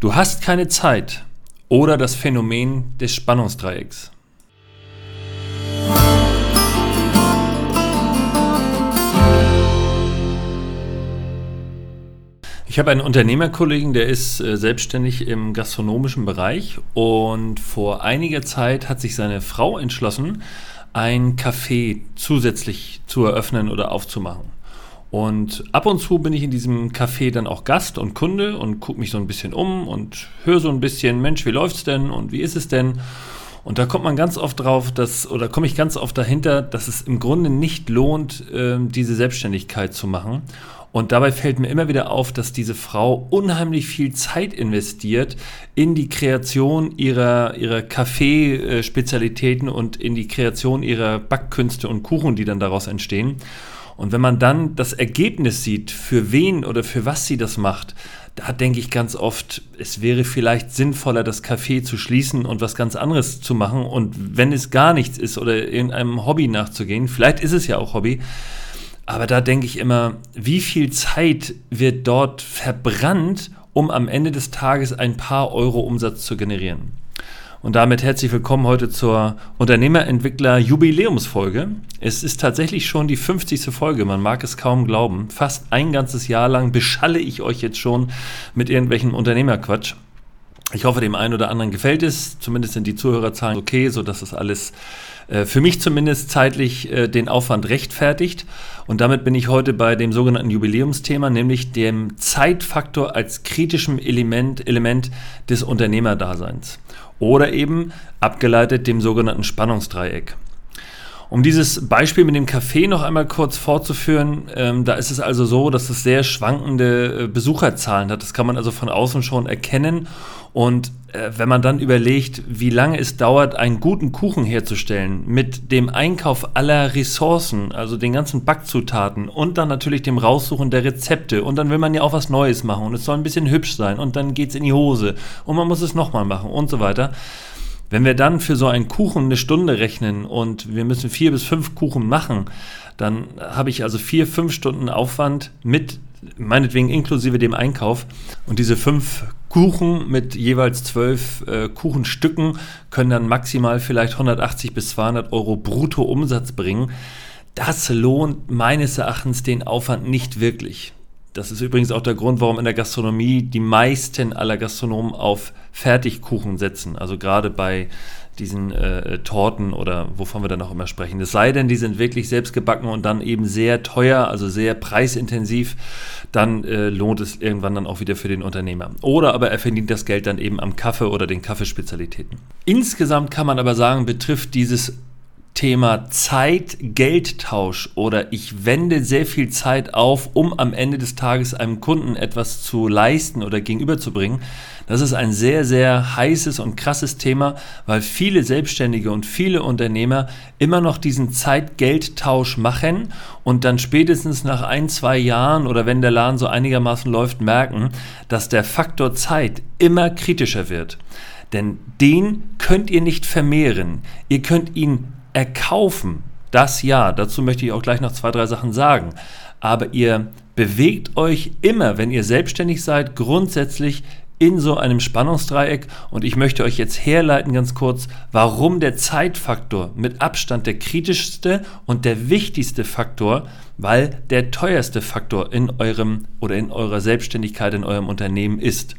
Du hast keine Zeit oder das Phänomen des Spannungsdreiecks. Ich habe einen Unternehmerkollegen, der ist äh, selbstständig im gastronomischen Bereich und vor einiger Zeit hat sich seine Frau entschlossen, ein Café zusätzlich zu eröffnen oder aufzumachen. Und ab und zu bin ich in diesem Café dann auch Gast und Kunde und gucke mich so ein bisschen um und höre so ein bisschen, Mensch, wie läuft's denn und wie ist es denn? Und da kommt man ganz oft drauf, dass, oder komme ich ganz oft dahinter, dass es im Grunde nicht lohnt, äh, diese Selbstständigkeit zu machen. Und dabei fällt mir immer wieder auf, dass diese Frau unheimlich viel Zeit investiert in die Kreation ihrer, ihrer Kaffeespezialitäten und in die Kreation ihrer Backkünste und Kuchen, die dann daraus entstehen. Und wenn man dann das Ergebnis sieht, für wen oder für was sie das macht, da denke ich ganz oft, es wäre vielleicht sinnvoller, das Café zu schließen und was ganz anderes zu machen. Und wenn es gar nichts ist oder irgendeinem Hobby nachzugehen, vielleicht ist es ja auch Hobby, aber da denke ich immer, wie viel Zeit wird dort verbrannt, um am Ende des Tages ein paar Euro Umsatz zu generieren? Und damit herzlich willkommen heute zur Unternehmerentwickler Jubiläumsfolge. Es ist tatsächlich schon die 50. Folge, man mag es kaum glauben. Fast ein ganzes Jahr lang beschalle ich euch jetzt schon mit irgendwelchen Unternehmerquatsch. Ich hoffe, dem einen oder anderen gefällt es. Zumindest sind die Zuhörerzahlen okay, sodass es alles äh, für mich zumindest zeitlich äh, den Aufwand rechtfertigt. Und damit bin ich heute bei dem sogenannten Jubiläumsthema, nämlich dem Zeitfaktor als kritischem Element, Element des Unternehmerdaseins oder eben abgeleitet dem sogenannten Spannungsdreieck. Um dieses Beispiel mit dem Café noch einmal kurz fortzuführen, ähm, da ist es also so, dass es sehr schwankende äh, Besucherzahlen hat. Das kann man also von außen schon erkennen. Und äh, wenn man dann überlegt, wie lange es dauert, einen guten Kuchen herzustellen, mit dem Einkauf aller Ressourcen, also den ganzen Backzutaten und dann natürlich dem Raussuchen der Rezepte und dann will man ja auch was Neues machen und es soll ein bisschen hübsch sein und dann geht es in die Hose und man muss es nochmal machen und so weiter wenn wir dann für so einen Kuchen eine Stunde rechnen und wir müssen vier bis fünf Kuchen machen, dann habe ich also vier, fünf Stunden Aufwand mit, meinetwegen inklusive dem Einkauf. Und diese fünf Kuchen mit jeweils zwölf äh, Kuchenstücken können dann maximal vielleicht 180 bis 200 Euro brutto Umsatz bringen. Das lohnt meines Erachtens den Aufwand nicht wirklich. Das ist übrigens auch der Grund, warum in der Gastronomie die meisten aller Gastronomen auf Fertigkuchen setzen. Also gerade bei diesen äh, Torten oder wovon wir dann auch immer sprechen. Es sei denn, die sind wirklich selbst gebacken und dann eben sehr teuer, also sehr preisintensiv, dann äh, lohnt es irgendwann dann auch wieder für den Unternehmer. Oder aber er verdient das Geld dann eben am Kaffee oder den Kaffeespezialitäten. Insgesamt kann man aber sagen, betrifft dieses Thema Zeit-Geldtausch oder ich wende sehr viel Zeit auf, um am Ende des Tages einem Kunden etwas zu leisten oder gegenüberzubringen. Das ist ein sehr, sehr heißes und krasses Thema, weil viele Selbstständige und viele Unternehmer immer noch diesen Zeit-Geldtausch machen und dann spätestens nach ein, zwei Jahren oder wenn der Laden so einigermaßen läuft, merken, dass der Faktor Zeit immer kritischer wird. Denn den könnt ihr nicht vermehren. Ihr könnt ihn erkaufen, das ja, dazu möchte ich auch gleich noch zwei, drei Sachen sagen. Aber ihr bewegt euch immer, wenn ihr selbstständig seid, grundsätzlich in so einem Spannungsdreieck und ich möchte euch jetzt herleiten ganz kurz, warum der Zeitfaktor mit Abstand der kritischste und der wichtigste Faktor, weil der teuerste Faktor in eurem oder in eurer Selbstständigkeit in eurem Unternehmen ist.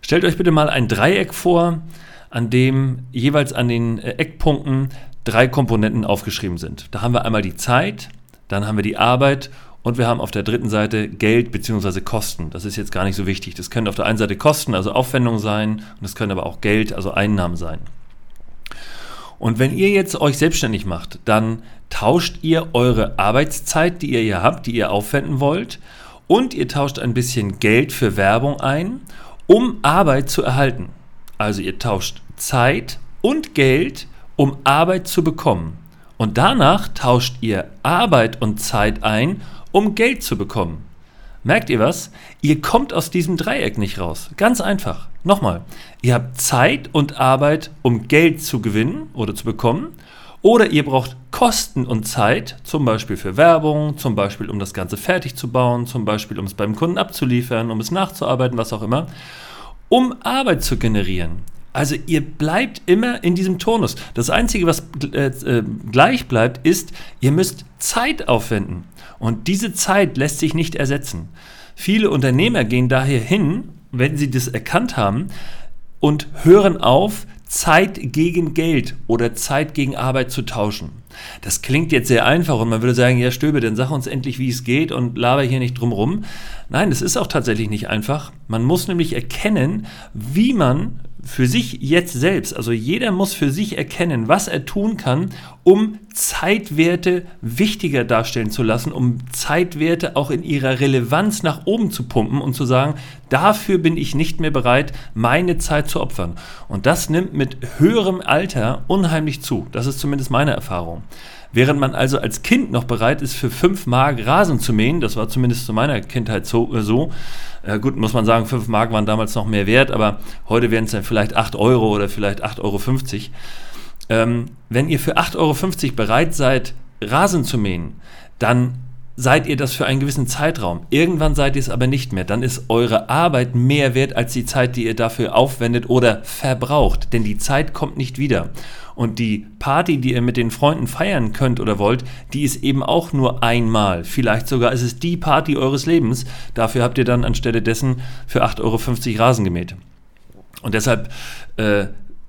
Stellt euch bitte mal ein Dreieck vor, an dem jeweils an den äh, Eckpunkten drei Komponenten aufgeschrieben sind. Da haben wir einmal die Zeit, dann haben wir die Arbeit und wir haben auf der dritten Seite Geld bzw. Kosten. Das ist jetzt gar nicht so wichtig. Das können auf der einen Seite Kosten, also Aufwendungen sein, und das können aber auch Geld, also Einnahmen sein. Und wenn ihr jetzt euch selbstständig macht, dann tauscht ihr eure Arbeitszeit, die ihr hier habt, die ihr aufwenden wollt, und ihr tauscht ein bisschen Geld für Werbung ein, um Arbeit zu erhalten. Also ihr tauscht Zeit und Geld um Arbeit zu bekommen. Und danach tauscht ihr Arbeit und Zeit ein, um Geld zu bekommen. Merkt ihr was? Ihr kommt aus diesem Dreieck nicht raus. Ganz einfach. Nochmal. Ihr habt Zeit und Arbeit, um Geld zu gewinnen oder zu bekommen. Oder ihr braucht Kosten und Zeit, zum Beispiel für Werbung, zum Beispiel um das Ganze fertig zu bauen, zum Beispiel um es beim Kunden abzuliefern, um es nachzuarbeiten, was auch immer um Arbeit zu generieren. Also ihr bleibt immer in diesem Turnus. Das Einzige, was äh, äh, gleich bleibt, ist, ihr müsst Zeit aufwenden. Und diese Zeit lässt sich nicht ersetzen. Viele Unternehmer gehen daher hin, wenn sie das erkannt haben, und hören auf, Zeit gegen Geld oder Zeit gegen Arbeit zu tauschen. Das klingt jetzt sehr einfach und man würde sagen, ja Stöbe, dann sag uns endlich, wie es geht und laber hier nicht drum rum. Nein, das ist auch tatsächlich nicht einfach. Man muss nämlich erkennen, wie man für sich jetzt selbst, also jeder muss für sich erkennen, was er tun kann, um Zeitwerte wichtiger darstellen zu lassen, um Zeitwerte auch in ihrer Relevanz nach oben zu pumpen und zu sagen, dafür bin ich nicht mehr bereit, meine Zeit zu opfern. Und das nimmt mit höherem Alter unheimlich zu. Das ist zumindest meine Erfahrung. Während man also als Kind noch bereit ist, für 5 Mark Rasen zu mähen, das war zumindest zu meiner Kindheit so, äh, so äh, gut, muss man sagen, 5 Mark waren damals noch mehr wert, aber heute wären es dann vielleicht 8 Euro oder vielleicht 8,50 Euro. Ähm, wenn ihr für 8,50 Euro bereit seid, Rasen zu mähen, dann seid ihr das für einen gewissen Zeitraum. Irgendwann seid ihr es aber nicht mehr. Dann ist eure Arbeit mehr wert als die Zeit, die ihr dafür aufwendet oder verbraucht. Denn die Zeit kommt nicht wieder. Und die Party, die ihr mit den Freunden feiern könnt oder wollt, die ist eben auch nur einmal. Vielleicht sogar ist es die Party eures Lebens. Dafür habt ihr dann anstelle dessen für 8,50 Euro Rasen gemäht. Und deshalb äh,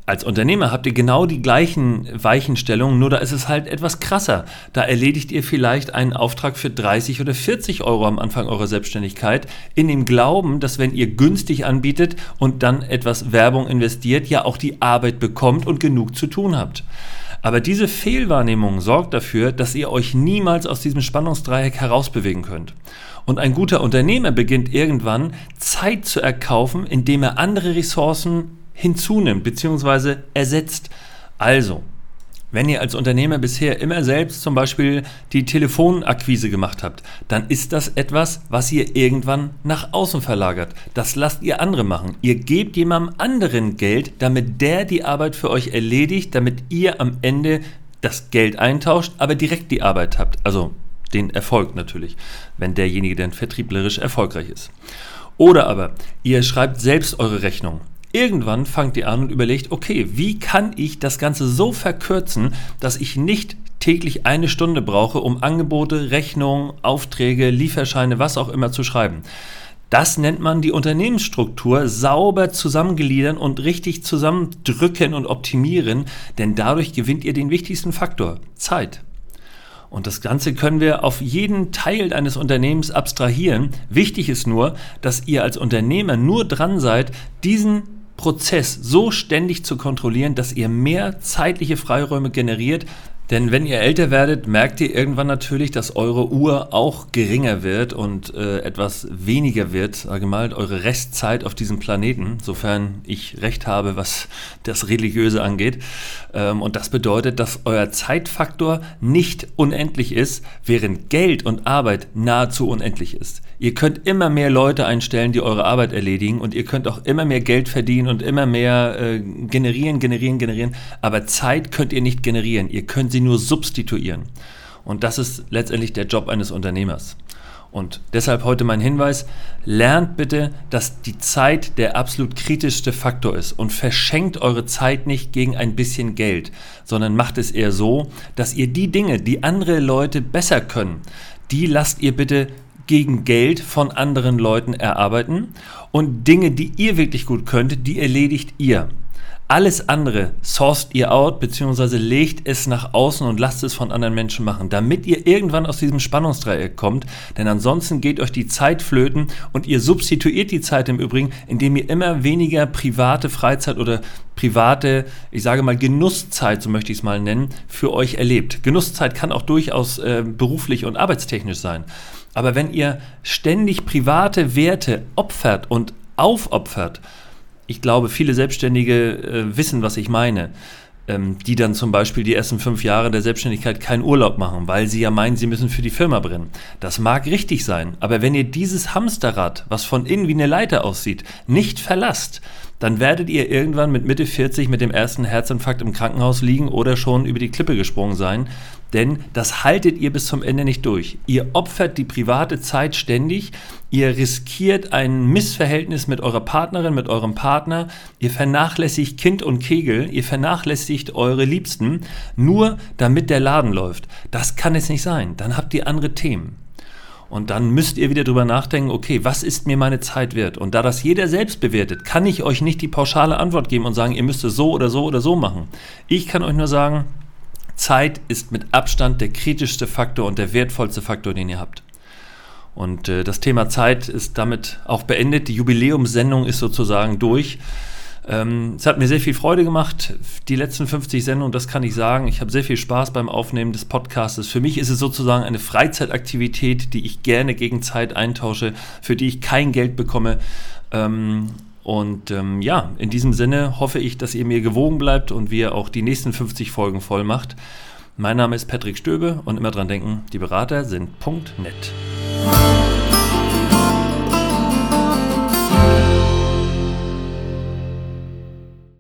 als Unternehmer habt ihr genau die gleichen Weichenstellungen, nur da ist es halt etwas krasser. Da erledigt ihr vielleicht einen Auftrag für 30 oder 40 Euro am Anfang eurer Selbstständigkeit, in dem Glauben, dass wenn ihr günstig anbietet und dann etwas Werbung investiert, ja auch die Arbeit bekommt und genug zu tun habt. Aber diese Fehlwahrnehmung sorgt dafür, dass ihr euch niemals aus diesem Spannungsdreieck herausbewegen könnt. Und ein guter Unternehmer beginnt irgendwann Zeit zu erkaufen, indem er andere Ressourcen hinzunimmt bzw. ersetzt. Also, wenn ihr als Unternehmer bisher immer selbst zum Beispiel die Telefonakquise gemacht habt, dann ist das etwas, was ihr irgendwann nach außen verlagert. Das lasst ihr andere machen. Ihr gebt jemandem anderen Geld, damit der die Arbeit für euch erledigt, damit ihr am Ende das Geld eintauscht, aber direkt die Arbeit habt. Also den Erfolg natürlich, wenn derjenige dann vertrieblerisch erfolgreich ist. Oder aber ihr schreibt selbst eure Rechnung. Irgendwann fangt ihr an und überlegt, okay, wie kann ich das Ganze so verkürzen, dass ich nicht täglich eine Stunde brauche, um Angebote, Rechnungen, Aufträge, Lieferscheine, was auch immer zu schreiben. Das nennt man die Unternehmensstruktur sauber zusammengliedern und richtig zusammendrücken und optimieren, denn dadurch gewinnt ihr den wichtigsten Faktor, Zeit. Und das Ganze können wir auf jeden Teil eines Unternehmens abstrahieren. Wichtig ist nur, dass ihr als Unternehmer nur dran seid, diesen Prozess so ständig zu kontrollieren, dass ihr mehr zeitliche Freiräume generiert, denn wenn ihr älter werdet, merkt ihr irgendwann natürlich, dass eure Uhr auch geringer wird und äh, etwas weniger wird, sage mal, eure Restzeit auf diesem Planeten, sofern ich recht habe, was das Religiöse angeht. Ähm, und das bedeutet, dass euer Zeitfaktor nicht unendlich ist, während Geld und Arbeit nahezu unendlich ist. Ihr könnt immer mehr Leute einstellen, die eure Arbeit erledigen und ihr könnt auch immer mehr Geld verdienen und immer mehr äh, generieren, generieren, generieren. Aber Zeit könnt ihr nicht generieren. Ihr könnt sie sie nur substituieren. Und das ist letztendlich der Job eines Unternehmers. Und deshalb heute mein Hinweis, lernt bitte, dass die Zeit der absolut kritischste Faktor ist und verschenkt eure Zeit nicht gegen ein bisschen Geld, sondern macht es eher so, dass ihr die Dinge, die andere Leute besser können, die lasst ihr bitte gegen Geld von anderen Leuten erarbeiten und Dinge, die ihr wirklich gut könnt, die erledigt ihr. Alles andere sourced ihr out, beziehungsweise legt es nach außen und lasst es von anderen Menschen machen, damit ihr irgendwann aus diesem Spannungsdreieck kommt. Denn ansonsten geht euch die Zeit flöten und ihr substituiert die Zeit im Übrigen, indem ihr immer weniger private Freizeit oder private, ich sage mal Genusszeit, so möchte ich es mal nennen, für euch erlebt. Genusszeit kann auch durchaus äh, beruflich und arbeitstechnisch sein. Aber wenn ihr ständig private Werte opfert und aufopfert, ich glaube, viele Selbstständige äh, wissen, was ich meine, ähm, die dann zum Beispiel die ersten fünf Jahre der Selbstständigkeit keinen Urlaub machen, weil sie ja meinen, sie müssen für die Firma brennen. Das mag richtig sein, aber wenn ihr dieses Hamsterrad, was von innen wie eine Leiter aussieht, nicht verlasst, dann werdet ihr irgendwann mit Mitte 40 mit dem ersten Herzinfarkt im Krankenhaus liegen oder schon über die Klippe gesprungen sein. Denn das haltet ihr bis zum Ende nicht durch. Ihr opfert die private Zeit ständig, ihr riskiert ein Missverhältnis mit eurer Partnerin, mit eurem Partner, ihr vernachlässigt Kind und Kegel, ihr vernachlässigt eure Liebsten, nur damit der Laden läuft. Das kann es nicht sein. Dann habt ihr andere Themen. Und dann müsst ihr wieder drüber nachdenken, okay, was ist mir meine Zeit wert? Und da das jeder selbst bewertet, kann ich euch nicht die pauschale Antwort geben und sagen, ihr müsst es so oder so oder so machen. Ich kann euch nur sagen, Zeit ist mit Abstand der kritischste Faktor und der wertvollste Faktor, den ihr habt. Und äh, das Thema Zeit ist damit auch beendet. Die Jubiläumssendung ist sozusagen durch. Ähm, es hat mir sehr viel Freude gemacht, die letzten 50 Sendungen, das kann ich sagen. Ich habe sehr viel Spaß beim Aufnehmen des Podcasts. Für mich ist es sozusagen eine Freizeitaktivität, die ich gerne gegen Zeit eintausche, für die ich kein Geld bekomme. Ähm, und ähm, ja, in diesem Sinne hoffe ich, dass ihr mir gewogen bleibt und wir auch die nächsten 50 Folgen voll macht. Mein Name ist Patrick Stöbe und immer dran denken, die Berater sind net.